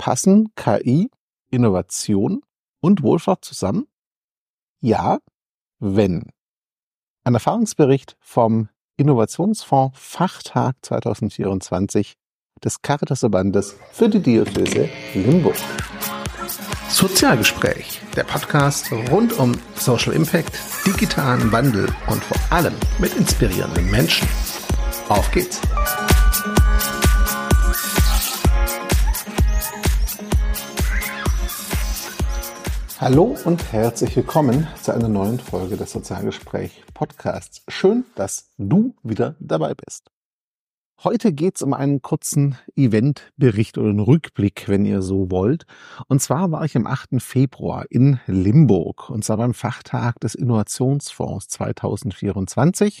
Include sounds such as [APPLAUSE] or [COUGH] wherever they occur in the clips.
Passen KI, Innovation und Wohlfahrt zusammen? Ja, wenn. Ein Erfahrungsbericht vom Innovationsfonds Fachtag 2024 des Caritasverbandes für die Diözese Limburg. Sozialgespräch, der Podcast rund um Social Impact, digitalen Wandel und vor allem mit inspirierenden Menschen. Auf geht's! Hallo und herzlich willkommen zu einer neuen Folge des Sozialgespräch Podcasts. Schön, dass du wieder dabei bist. Heute geht's um einen kurzen Eventbericht oder einen Rückblick, wenn ihr so wollt. Und zwar war ich am 8. Februar in Limburg und zwar beim Fachtag des Innovationsfonds 2024.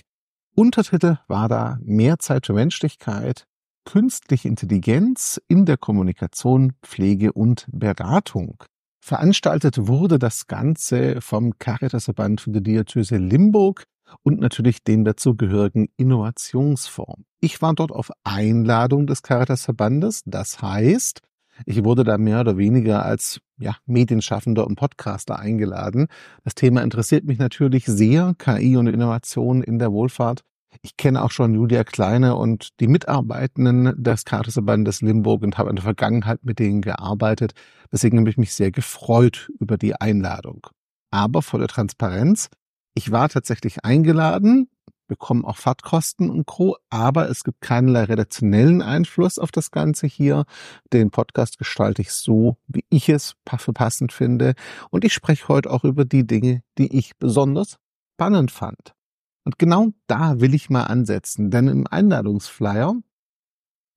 Untertitel war da Mehr Zeit für Menschlichkeit, künstliche Intelligenz in der Kommunikation, Pflege und Beratung. Veranstaltet wurde das Ganze vom Caritasverband für die Diözese Limburg und natürlich dem dazugehörigen Innovationsfonds. Ich war dort auf Einladung des Caritasverbandes. Das heißt, ich wurde da mehr oder weniger als ja, Medienschaffender und Podcaster eingeladen. Das Thema interessiert mich natürlich sehr, KI und Innovation in der Wohlfahrt. Ich kenne auch schon Julia Kleine und die Mitarbeitenden des Caritasverbandes Limburg und habe in der Vergangenheit mit denen gearbeitet. Deswegen habe ich mich sehr gefreut über die Einladung. Aber vor der Transparenz, ich war tatsächlich eingeladen, bekomme auch Fahrtkosten und Co., aber es gibt keinerlei redaktionellen Einfluss auf das Ganze hier. Den Podcast gestalte ich so, wie ich es für passend finde. Und ich spreche heute auch über die Dinge, die ich besonders spannend fand. Und genau da will ich mal ansetzen, denn im Einladungsflyer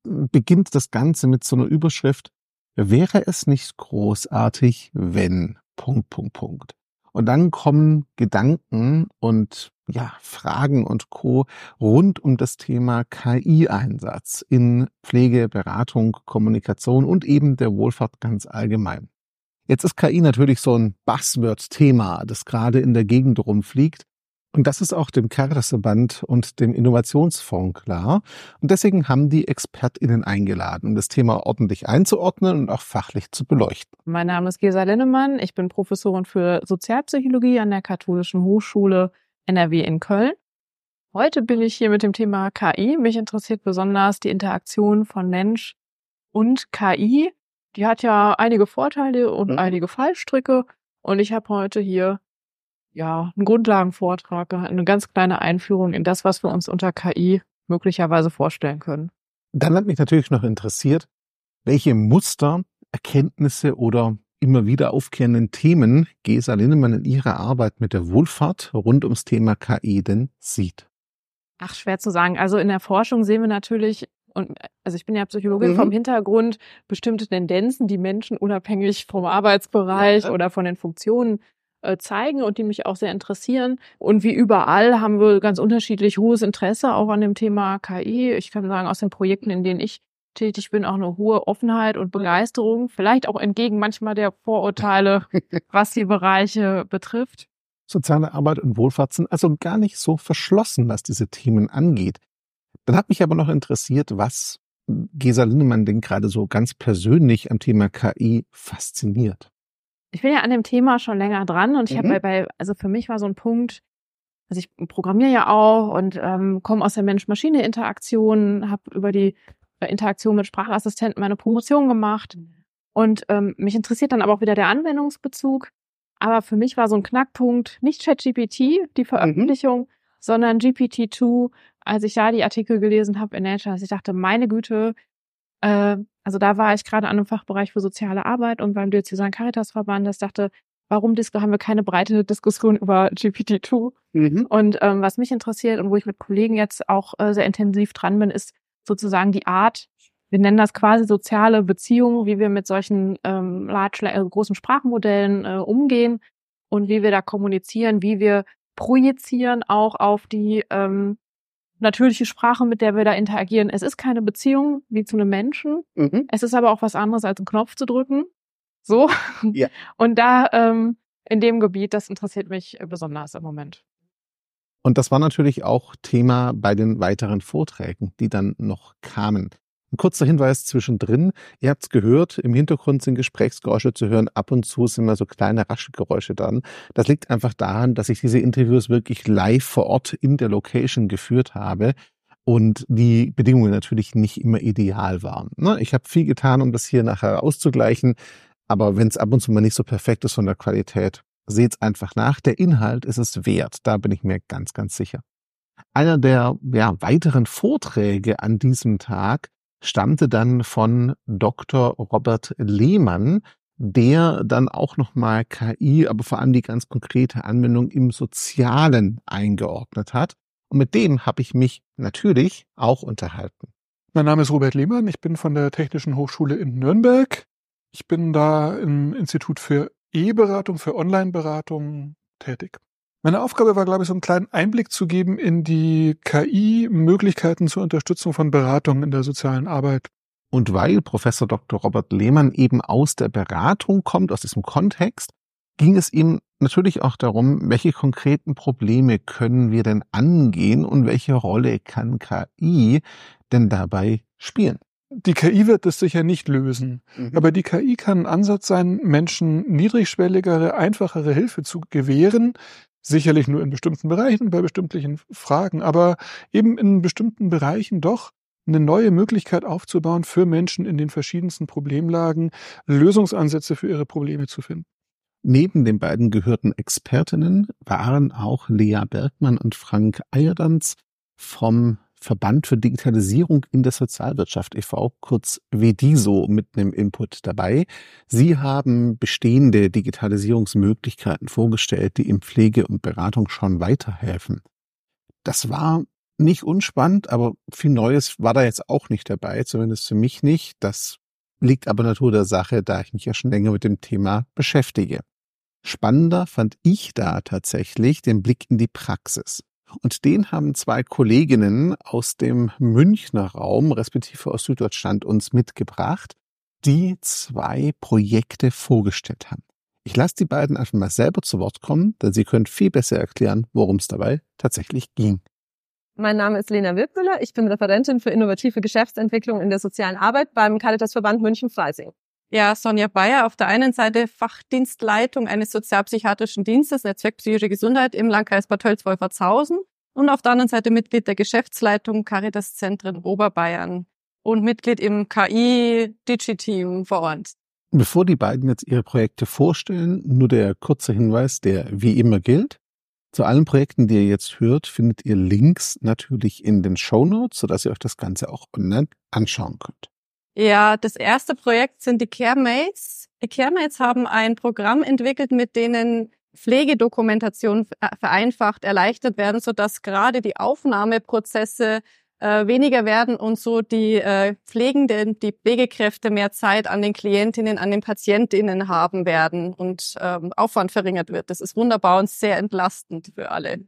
beginnt das Ganze mit so einer Überschrift, wäre es nicht großartig, wenn, Punkt, Punkt, Punkt. Und dann kommen Gedanken und ja, Fragen und Co. rund um das Thema KI-Einsatz in Pflege, Beratung, Kommunikation und eben der Wohlfahrt ganz allgemein. Jetzt ist KI natürlich so ein Buzzword-Thema, das gerade in der Gegend rumfliegt. Und das ist auch dem Caritasverband und dem Innovationsfonds klar. Und deswegen haben die ExpertInnen eingeladen, um das Thema ordentlich einzuordnen und auch fachlich zu beleuchten. Mein Name ist Gesa Linnemann. Ich bin Professorin für Sozialpsychologie an der Katholischen Hochschule NRW in Köln. Heute bin ich hier mit dem Thema KI. Mich interessiert besonders die Interaktion von Mensch und KI. Die hat ja einige Vorteile und mhm. einige Fallstricke. Und ich habe heute hier ja, einen Grundlagenvortrag, eine ganz kleine Einführung in das, was wir uns unter KI möglicherweise vorstellen können. Dann hat mich natürlich noch interessiert, welche Muster, Erkenntnisse oder immer wieder aufkehrenden Themen Gesa Linnemann in ihrer Arbeit mit der Wohlfahrt rund ums Thema KI denn sieht. Ach, schwer zu sagen. Also in der Forschung sehen wir natürlich, und also ich bin ja Psychologin mhm. vom Hintergrund, bestimmte Tendenzen, die Menschen unabhängig vom Arbeitsbereich ja. oder von den Funktionen äh, zeigen und die mich auch sehr interessieren. Und wie überall haben wir ganz unterschiedlich hohes Interesse auch an dem Thema KI. Ich kann sagen, aus den Projekten, in denen ich tätig bin, auch eine hohe Offenheit und Begeisterung. Vielleicht auch entgegen manchmal der Vorurteile, [LAUGHS] was die Bereiche betrifft. Soziale Arbeit und Wohlfahrt sind also gar nicht so verschlossen, was diese Themen angeht. Dann hat mich aber noch interessiert, was Gesa Lindemann denn gerade so ganz persönlich am Thema KI fasziniert ich bin ja an dem Thema schon länger dran und ich mhm. habe bei, also für mich war so ein Punkt, also ich programmiere ja auch und ähm, komme aus der Mensch-Maschine-Interaktion, habe über die äh, Interaktion mit Sprachassistenten meine Promotion gemacht und ähm, mich interessiert dann aber auch wieder der Anwendungsbezug. Aber für mich war so ein Knackpunkt nicht ChatGPT, die mhm. Veröffentlichung, mhm. sondern GPT-2, als ich da die Artikel gelesen habe in Nature, dass ich dachte, meine Güte, äh, also da war ich gerade an einem Fachbereich für soziale Arbeit und beim Diözesan Caritas-Verband, das dachte, warum haben wir keine breite Diskussion über GPT-2? Mhm. Und ähm, was mich interessiert und wo ich mit Kollegen jetzt auch äh, sehr intensiv dran bin, ist sozusagen die Art, wir nennen das quasi soziale Beziehungen, wie wir mit solchen ähm, large, äh, großen Sprachmodellen äh, umgehen und wie wir da kommunizieren, wie wir projizieren auch auf die ähm, natürliche Sprache, mit der wir da interagieren. Es ist keine Beziehung wie zu einem Menschen. Mhm. Es ist aber auch was anderes, als einen Knopf zu drücken. So. Ja. Und da ähm, in dem Gebiet, das interessiert mich besonders im Moment. Und das war natürlich auch Thema bei den weiteren Vorträgen, die dann noch kamen. Ein kurzer Hinweis zwischendrin. Ihr habt es gehört, im Hintergrund sind Gesprächsgeräusche zu hören. Ab und zu sind mal so kleine Raschelgeräusche dran. Das liegt einfach daran, dass ich diese Interviews wirklich live vor Ort in der Location geführt habe und die Bedingungen natürlich nicht immer ideal waren. Ne? Ich habe viel getan, um das hier nachher auszugleichen. Aber wenn es ab und zu mal nicht so perfekt ist von der Qualität, seht's einfach nach. Der Inhalt ist es wert. Da bin ich mir ganz, ganz sicher. Einer der ja, weiteren Vorträge an diesem Tag stammte dann von Dr. Robert Lehmann, der dann auch nochmal KI, aber vor allem die ganz konkrete Anwendung im Sozialen eingeordnet hat. Und mit dem habe ich mich natürlich auch unterhalten. Mein Name ist Robert Lehmann, ich bin von der Technischen Hochschule in Nürnberg. Ich bin da im Institut für E-Beratung, für Online-Beratung tätig. Meine Aufgabe war, glaube ich, so einen kleinen Einblick zu geben in die KI-Möglichkeiten zur Unterstützung von Beratung in der sozialen Arbeit. Und weil Professor Dr. Robert Lehmann eben aus der Beratung kommt, aus diesem Kontext, ging es ihm natürlich auch darum, welche konkreten Probleme können wir denn angehen und welche Rolle kann KI denn dabei spielen? Die KI wird das sicher nicht lösen, mhm. aber die KI kann ein Ansatz sein, Menschen niedrigschwelligere, einfachere Hilfe zu gewähren, Sicherlich nur in bestimmten Bereichen, bei bestimmten Fragen, aber eben in bestimmten Bereichen doch eine neue Möglichkeit aufzubauen, für Menschen in den verschiedensten Problemlagen Lösungsansätze für ihre Probleme zu finden. Neben den beiden gehörten Expertinnen waren auch Lea Bergmann und Frank Eierdanz vom Verband für Digitalisierung in der Sozialwirtschaft e.V., kurz WDISO, mit einem Input dabei. Sie haben bestehende Digitalisierungsmöglichkeiten vorgestellt, die in Pflege und Beratung schon weiterhelfen. Das war nicht unspannend, aber viel Neues war da jetzt auch nicht dabei, zumindest für mich nicht. Das liegt aber Natur der Sache, da ich mich ja schon länger mit dem Thema beschäftige. Spannender fand ich da tatsächlich den Blick in die Praxis. Und den haben zwei Kolleginnen aus dem Münchner Raum, respektive aus Süddeutschland, uns mitgebracht, die zwei Projekte vorgestellt haben. Ich lasse die beiden einfach mal selber zu Wort kommen, denn sie können viel besser erklären, worum es dabei tatsächlich ging. Mein Name ist Lena Wilpmüller. Ich bin Referentin für innovative Geschäftsentwicklung in der sozialen Arbeit beim Caritasverband München-Freising. Ja, Sonja Bayer, auf der einen Seite Fachdienstleitung eines sozialpsychiatrischen Dienstes, Netzwerk Psychische Gesundheit im Landkreis Bad Tölz-Wolfertshausen und auf der anderen Seite Mitglied der Geschäftsleitung Caritas Zentren Oberbayern und Mitglied im KI-Digi-Team vor Ort. Bevor die beiden jetzt ihre Projekte vorstellen, nur der kurze Hinweis, der wie immer gilt. Zu allen Projekten, die ihr jetzt hört, findet ihr Links natürlich in den Show Notes, sodass ihr euch das Ganze auch online anschauen könnt. Ja, das erste Projekt sind die CareMates. Die CareMates haben ein Programm entwickelt, mit denen Pflegedokumentation vereinfacht, erleichtert werden, sodass gerade die Aufnahmeprozesse äh, weniger werden und so die äh, Pflegenden, die Pflegekräfte mehr Zeit an den Klientinnen, an den Patientinnen haben werden und ähm, Aufwand verringert wird. Das ist wunderbar und sehr entlastend für alle.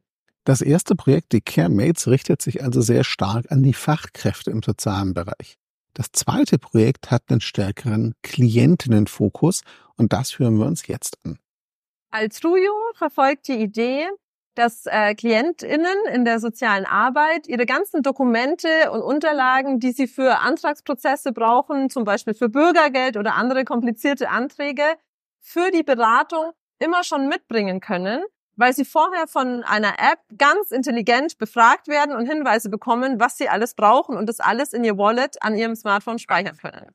Das erste Projekt, die CareMates, richtet sich also sehr stark an die Fachkräfte im sozialen Bereich. Das zweite Projekt hat einen stärkeren Klientinnenfokus und das hören wir uns jetzt an. Altrujo verfolgt die Idee, dass äh, KlientInnen in der sozialen Arbeit ihre ganzen Dokumente und Unterlagen, die sie für Antragsprozesse brauchen, zum Beispiel für Bürgergeld oder andere komplizierte Anträge, für die Beratung immer schon mitbringen können weil sie vorher von einer App ganz intelligent befragt werden und Hinweise bekommen, was sie alles brauchen und das alles in ihr Wallet an ihrem Smartphone speichern können.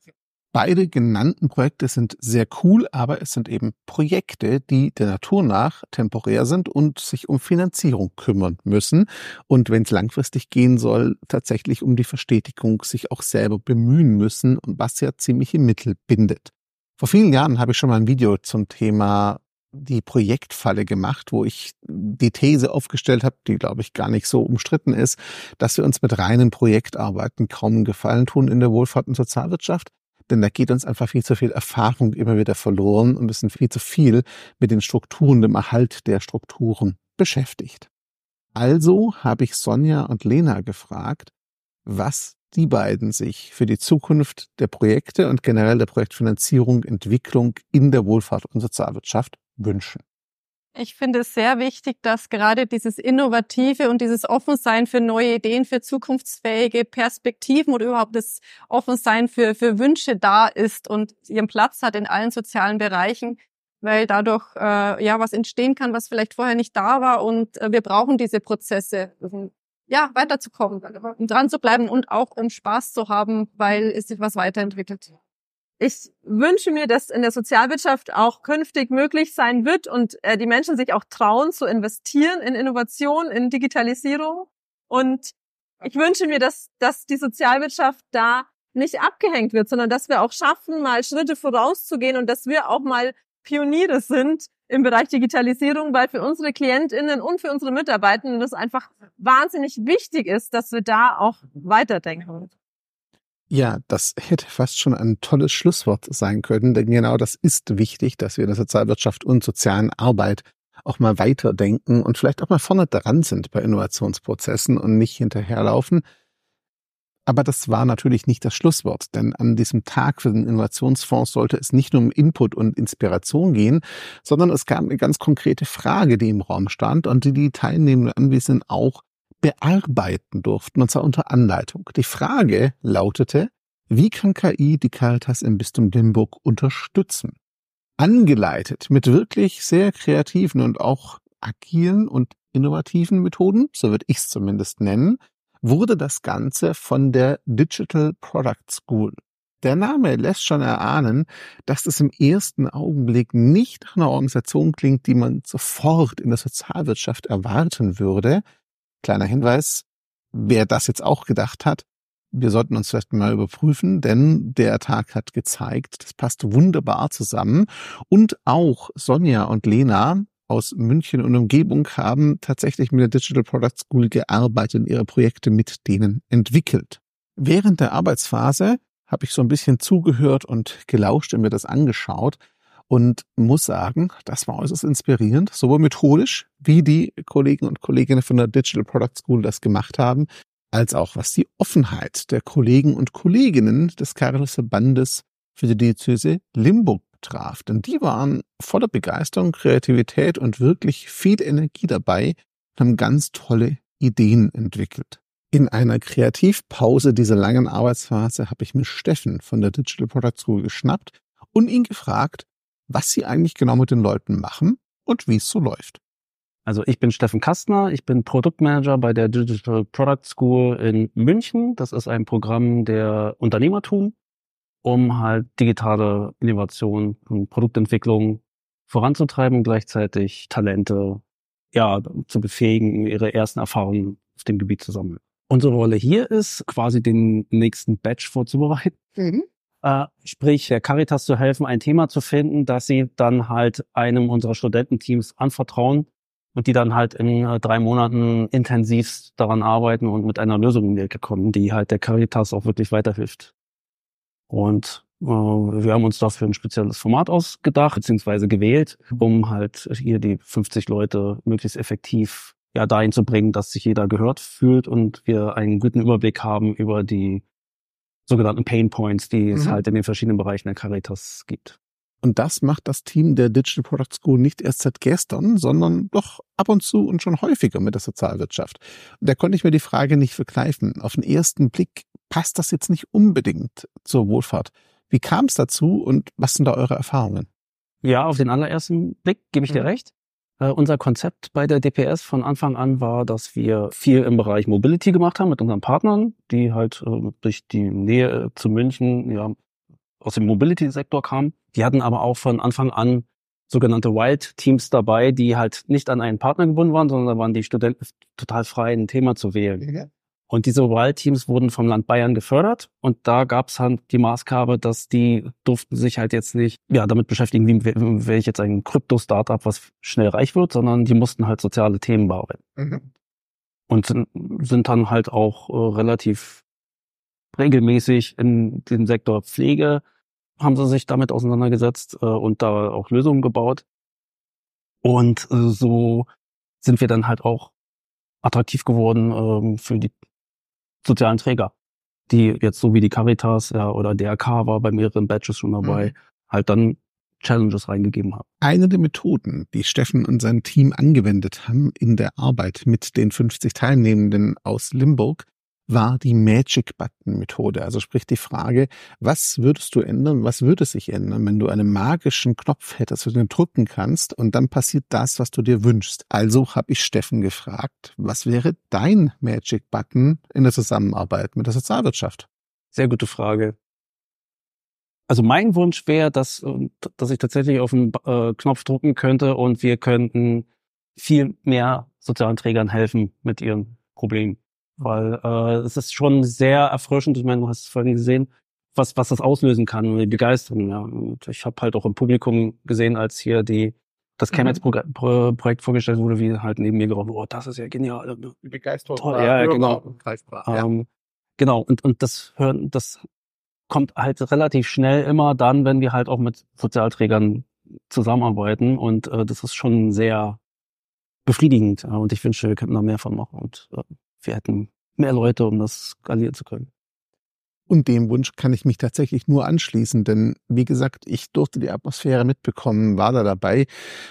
Beide genannten Projekte sind sehr cool, aber es sind eben Projekte, die der Natur nach temporär sind und sich um Finanzierung kümmern müssen. Und wenn es langfristig gehen soll, tatsächlich um die Verstetigung sich auch selber bemühen müssen, was ja ziemliche Mittel bindet. Vor vielen Jahren habe ich schon mal ein Video zum Thema die Projektfalle gemacht, wo ich die These aufgestellt habe, die glaube ich gar nicht so umstritten ist, dass wir uns mit reinen Projektarbeiten kaum einen Gefallen tun in der Wohlfahrt und Sozialwirtschaft. Denn da geht uns einfach viel zu viel Erfahrung immer wieder verloren und wir sind viel zu viel mit den Strukturen, dem Erhalt der Strukturen beschäftigt. Also habe ich Sonja und Lena gefragt, was die beiden sich für die Zukunft der Projekte und generell der Projektfinanzierung, Entwicklung in der Wohlfahrt und Sozialwirtschaft wünschen. Ich finde es sehr wichtig, dass gerade dieses Innovative und dieses Offensein für neue Ideen, für zukunftsfähige Perspektiven oder überhaupt das Offensein für, für Wünsche da ist und ihren Platz hat in allen sozialen Bereichen, weil dadurch äh, ja was entstehen kann, was vielleicht vorher nicht da war und äh, wir brauchen diese Prozesse, um ja weiterzukommen, um dran zu bleiben und auch um Spaß zu haben, weil es sich was weiterentwickelt ich wünsche mir, dass in der Sozialwirtschaft auch künftig möglich sein wird und äh, die Menschen sich auch trauen zu investieren in Innovation, in Digitalisierung. Und ich wünsche mir, dass, dass die Sozialwirtschaft da nicht abgehängt wird, sondern dass wir auch schaffen, mal Schritte vorauszugehen und dass wir auch mal Pioniere sind im Bereich Digitalisierung, weil für unsere KlientInnen und für unsere Mitarbeitenden das einfach wahnsinnig wichtig ist, dass wir da auch weiterdenken. Ja, das hätte fast schon ein tolles Schlusswort sein können, denn genau das ist wichtig, dass wir in der Sozialwirtschaft und sozialen Arbeit auch mal weiterdenken und vielleicht auch mal vorne dran sind bei Innovationsprozessen und nicht hinterherlaufen. Aber das war natürlich nicht das Schlusswort, denn an diesem Tag für den Innovationsfonds sollte es nicht nur um Input und Inspiration gehen, sondern es gab eine ganz konkrete Frage, die im Raum stand und die die teilnehmenden Anwesenden auch bearbeiten durften, und zwar unter Anleitung. Die Frage lautete, wie kann KI die Caritas im Bistum Limburg unterstützen? Angeleitet mit wirklich sehr kreativen und auch agilen und innovativen Methoden, so würde ich es zumindest nennen, wurde das Ganze von der Digital Product School. Der Name lässt schon erahnen, dass es im ersten Augenblick nicht nach einer Organisation klingt, die man sofort in der Sozialwirtschaft erwarten würde, Kleiner Hinweis, wer das jetzt auch gedacht hat, wir sollten uns vielleicht mal überprüfen, denn der Tag hat gezeigt, das passt wunderbar zusammen. Und auch Sonja und Lena aus München und Umgebung haben tatsächlich mit der Digital Product School gearbeitet und ihre Projekte mit denen entwickelt. Während der Arbeitsphase habe ich so ein bisschen zugehört und gelauscht und mir das angeschaut und muss sagen, das war äußerst inspirierend, sowohl methodisch, wie die Kollegen und Kolleginnen von der Digital Product School das gemacht haben, als auch was die Offenheit der Kollegen und Kolleginnen des Caritas-Verbandes für die Diözese Limburg betraf. Denn die waren voller Begeisterung, Kreativität und wirklich viel Energie dabei und haben ganz tolle Ideen entwickelt. In einer Kreativpause dieser langen Arbeitsphase habe ich mir Steffen von der Digital Product School geschnappt und ihn gefragt, was Sie eigentlich genau mit den Leuten machen und wie es so läuft. Also ich bin Steffen Kastner, ich bin Produktmanager bei der Digital Product School in München. Das ist ein Programm der Unternehmertum, um halt digitale Innovation und Produktentwicklung voranzutreiben und gleichzeitig Talente ja, zu befähigen, ihre ersten Erfahrungen auf dem Gebiet zu sammeln. Unsere Rolle hier ist, quasi den nächsten Batch vorzubereiten. Mhm äh, sprich der Caritas zu helfen, ein Thema zu finden, dass sie dann halt einem unserer Studententeams anvertrauen und die dann halt in äh, drei Monaten intensiv daran arbeiten und mit einer Lösung in die Ecke kommen, die halt der Caritas auch wirklich weiterhilft. Und äh, wir haben uns dafür ein spezielles Format ausgedacht, beziehungsweise gewählt, um halt hier die 50 Leute möglichst effektiv ja dahin zu bringen, dass sich jeder gehört fühlt und wir einen guten Überblick haben über die sogenannten Pain Points, die mhm. es halt in den verschiedenen Bereichen der Caritas gibt. Und das macht das Team der Digital Product School nicht erst seit gestern, sondern doch ab und zu und schon häufiger mit der Sozialwirtschaft. Und da konnte ich mir die Frage nicht verkneifen. Auf den ersten Blick passt das jetzt nicht unbedingt zur Wohlfahrt. Wie kam es dazu und was sind da eure Erfahrungen? Ja, auf den allerersten Blick gebe ich dir mhm. recht. Uh, unser Konzept bei der DPS von Anfang an war, dass wir viel im Bereich Mobility gemacht haben mit unseren Partnern, die halt uh, durch die Nähe zu München ja, aus dem Mobility-Sektor kamen. Die hatten aber auch von Anfang an sogenannte Wild-Teams dabei, die halt nicht an einen Partner gebunden waren, sondern da waren die Studenten total frei, ein Thema zu wählen. Und diese Wahlteams wurden vom Land Bayern gefördert und da gab es halt die Maßgabe, dass die durften sich halt jetzt nicht ja damit beschäftigen, wie wäre ich jetzt ein Krypto-Startup, was schnell reich wird, sondern die mussten halt soziale Themen bearbeiten. Mhm. Und sind, sind dann halt auch äh, relativ regelmäßig in den Sektor Pflege haben sie sich damit auseinandergesetzt äh, und da auch Lösungen gebaut. Und äh, so sind wir dann halt auch attraktiv geworden ähm, für die sozialen Träger, die jetzt so wie die Caritas ja, oder DRK war bei mehreren Batches schon dabei, mhm. halt dann Challenges reingegeben habe. Eine der Methoden, die Steffen und sein Team angewendet haben in der Arbeit mit den 50 Teilnehmenden aus Limburg, war die Magic Button Methode. Also sprich die Frage, was würdest du ändern, was würde sich ändern, wenn du einen magischen Knopf hättest, den du drücken kannst und dann passiert das, was du dir wünschst. Also habe ich Steffen gefragt, was wäre dein Magic Button in der Zusammenarbeit mit der Sozialwirtschaft? Sehr gute Frage. Also mein Wunsch wäre, dass, dass ich tatsächlich auf den äh, Knopf drücken könnte und wir könnten viel mehr sozialen Trägern helfen mit ihren Problemen weil äh, es ist schon sehr erfrischend. Ich meine, du hast es vorhin gesehen, was was das auslösen kann und die Begeisterung. Ja. Und ich habe halt auch im Publikum gesehen, als hier die das Chemnitz-Projekt vorgestellt wurde, wie halt neben mir gerufen, oh, das ist ja genial. Die Begeisterung Toll, ja, genau. Ja. Ähm, genau, und, und das hören, das kommt halt relativ schnell immer dann, wenn wir halt auch mit Sozialträgern zusammenarbeiten und äh, das ist schon sehr befriedigend und ich wünsche, wir könnten da mehr von machen und äh, wir hätten mehr Leute, um das skalieren zu können. Und dem Wunsch kann ich mich tatsächlich nur anschließen, denn wie gesagt, ich durfte die Atmosphäre mitbekommen, war da dabei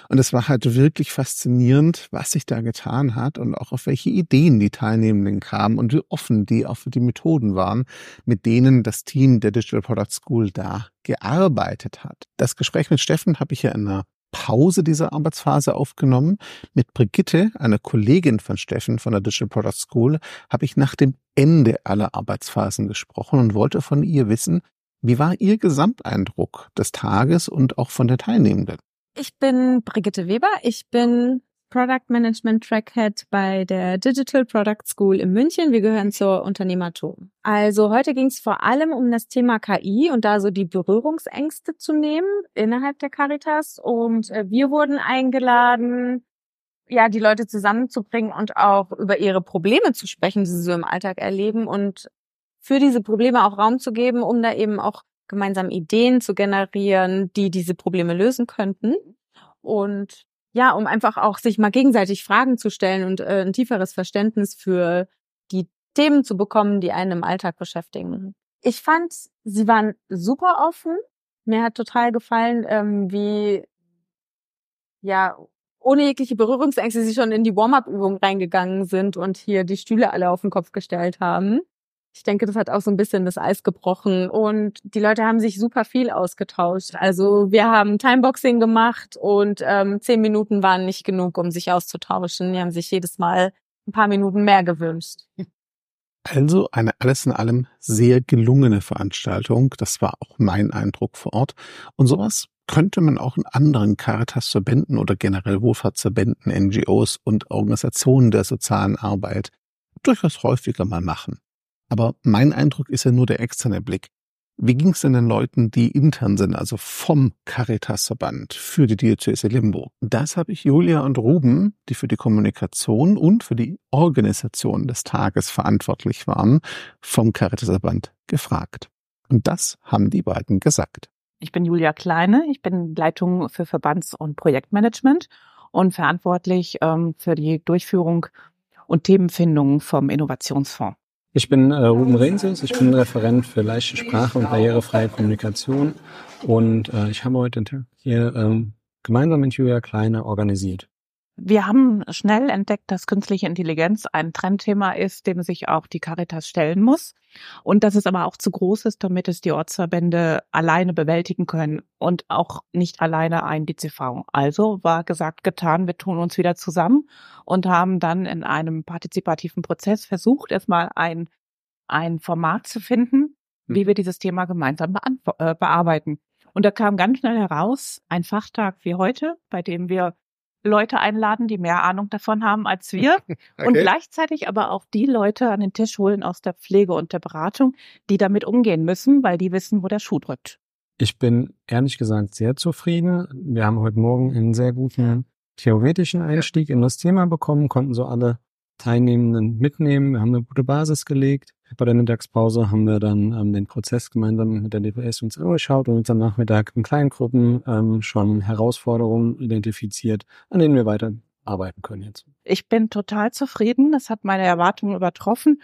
und es war halt wirklich faszinierend, was sich da getan hat und auch auf welche Ideen die Teilnehmenden kamen und wie offen die auch für die Methoden waren, mit denen das Team der Digital Product School da gearbeitet hat. Das Gespräch mit Steffen habe ich ja in einer Pause dieser Arbeitsphase aufgenommen. Mit Brigitte, einer Kollegin von Steffen von der Digital Product School, habe ich nach dem Ende aller Arbeitsphasen gesprochen und wollte von ihr wissen, wie war Ihr Gesamteindruck des Tages und auch von der Teilnehmenden? Ich bin Brigitte Weber. Ich bin Product Management Trackhead bei der Digital Product School in München. Wir gehören zur Unternehmertum. Also heute ging es vor allem um das Thema KI und da so die Berührungsängste zu nehmen innerhalb der Caritas. Und äh, wir wurden eingeladen, ja, die Leute zusammenzubringen und auch über ihre Probleme zu sprechen, die sie so im Alltag erleben und für diese Probleme auch Raum zu geben, um da eben auch gemeinsam Ideen zu generieren, die diese Probleme lösen könnten. Und ja, um einfach auch sich mal gegenseitig Fragen zu stellen und äh, ein tieferes Verständnis für die Themen zu bekommen, die einen im Alltag beschäftigen. Ich fand, sie waren super offen. Mir hat total gefallen, ähm, wie ja ohne jegliche Berührungsängste sie schon in die Warm-up-Übung reingegangen sind und hier die Stühle alle auf den Kopf gestellt haben. Ich denke, das hat auch so ein bisschen das Eis gebrochen und die Leute haben sich super viel ausgetauscht. Also wir haben Timeboxing gemacht und ähm, zehn Minuten waren nicht genug, um sich auszutauschen. Die haben sich jedes Mal ein paar Minuten mehr gewünscht. Also eine alles in allem sehr gelungene Veranstaltung. Das war auch mein Eindruck vor Ort. Und sowas könnte man auch in anderen Caritas-Verbänden oder generell Wohlfahrtsverbänden, NGOs und Organisationen der sozialen Arbeit durchaus häufiger mal machen. Aber mein Eindruck ist ja nur der externe Blick. Wie ging es denn den Leuten, die intern sind, also vom Caritas-Verband für die Diözese Limburg? Das habe ich Julia und Ruben, die für die Kommunikation und für die Organisation des Tages verantwortlich waren, vom Caritas-Verband gefragt. Und das haben die beiden gesagt. Ich bin Julia Kleine, ich bin Leitung für Verbands- und Projektmanagement und verantwortlich ähm, für die Durchführung und Themenfindung vom Innovationsfonds. Ich bin äh, Ruben Renses, ich bin Referent für leichte Sprache und barrierefreie Kommunikation und äh, ich habe heute hier ähm, gemeinsam mit Julia Kleine organisiert. Wir haben schnell entdeckt, dass künstliche Intelligenz ein Trendthema ist, dem sich auch die Caritas stellen muss. Und dass es aber auch zu groß ist, damit es die Ortsverbände alleine bewältigen können und auch nicht alleine ein DCV. Also war gesagt, getan, wir tun uns wieder zusammen und haben dann in einem partizipativen Prozess versucht, erstmal ein, ein Format zu finden, wie wir dieses Thema gemeinsam äh, bearbeiten. Und da kam ganz schnell heraus ein Fachtag wie heute, bei dem wir Leute einladen, die mehr Ahnung davon haben als wir [LAUGHS] okay. und gleichzeitig aber auch die Leute an den Tisch holen aus der Pflege und der Beratung, die damit umgehen müssen, weil die wissen, wo der Schuh drückt. Ich bin ehrlich gesagt sehr zufrieden. Wir haben heute Morgen einen sehr guten theoretischen Einstieg in das Thema bekommen, konnten so alle Teilnehmenden mitnehmen. Wir haben eine gute Basis gelegt. Bei der Mittagspause haben wir dann ähm, den Prozess gemeinsam mit der DPS uns angeschaut und uns am Nachmittag in kleinen Gruppen ähm, schon Herausforderungen identifiziert, an denen wir weiter arbeiten können jetzt. Ich bin total zufrieden. Das hat meine Erwartungen übertroffen.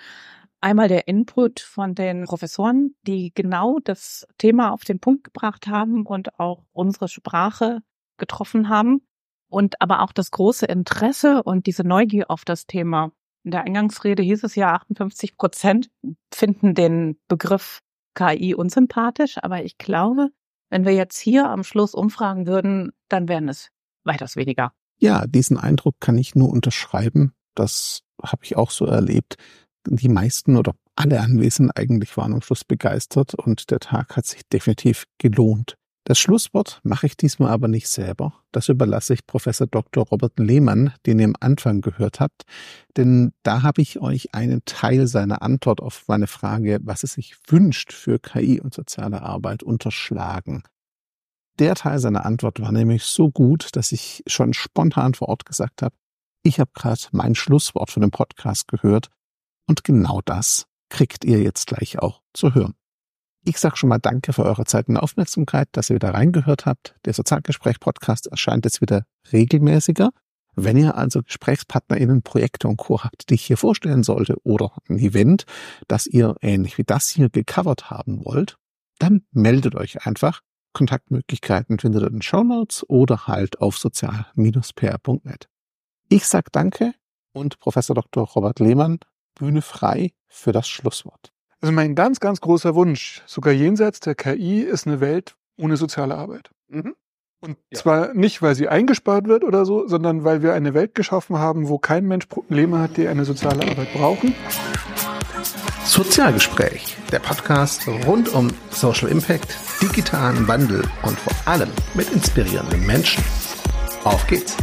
Einmal der Input von den Professoren, die genau das Thema auf den Punkt gebracht haben und auch unsere Sprache getroffen haben. Und aber auch das große Interesse und diese Neugier auf das Thema. In der Eingangsrede hieß es ja, 58 Prozent finden den Begriff KI unsympathisch. Aber ich glaube, wenn wir jetzt hier am Schluss umfragen würden, dann wären es weitaus weniger. Ja, diesen Eindruck kann ich nur unterschreiben. Das habe ich auch so erlebt. Die meisten oder alle Anwesenden eigentlich waren am Schluss begeistert und der Tag hat sich definitiv gelohnt. Das Schlusswort mache ich diesmal aber nicht selber. Das überlasse ich Professor Dr. Robert Lehmann, den ihr am Anfang gehört habt, denn da habe ich euch einen Teil seiner Antwort auf meine Frage, was es sich wünscht für KI und soziale Arbeit, unterschlagen. Der Teil seiner Antwort war nämlich so gut, dass ich schon spontan vor Ort gesagt habe, ich habe gerade mein Schlusswort von dem Podcast gehört und genau das kriegt ihr jetzt gleich auch zu hören. Ich sage schon mal Danke für eure Zeit und Aufmerksamkeit, dass ihr wieder reingehört habt. Der Sozialgespräch-Podcast erscheint jetzt wieder regelmäßiger. Wenn ihr also GesprächspartnerInnen, Projekte und Co. habt, die ich hier vorstellen sollte oder ein Event, das ihr ähnlich wie das hier gecovert haben wollt, dann meldet euch einfach. Kontaktmöglichkeiten findet ihr in den Show Notes oder halt auf sozial-pr.net. Ich sag Danke und Professor Dr. Robert Lehmann, Bühne frei für das Schlusswort. Also mein ganz, ganz großer Wunsch, sogar jenseits der KI, ist eine Welt ohne soziale Arbeit. Mhm. Und ja. zwar nicht, weil sie eingespart wird oder so, sondern weil wir eine Welt geschaffen haben, wo kein Mensch Probleme hat, die eine soziale Arbeit brauchen. Sozialgespräch, der Podcast rund um Social Impact, digitalen Wandel und vor allem mit inspirierenden Menschen. Auf geht's!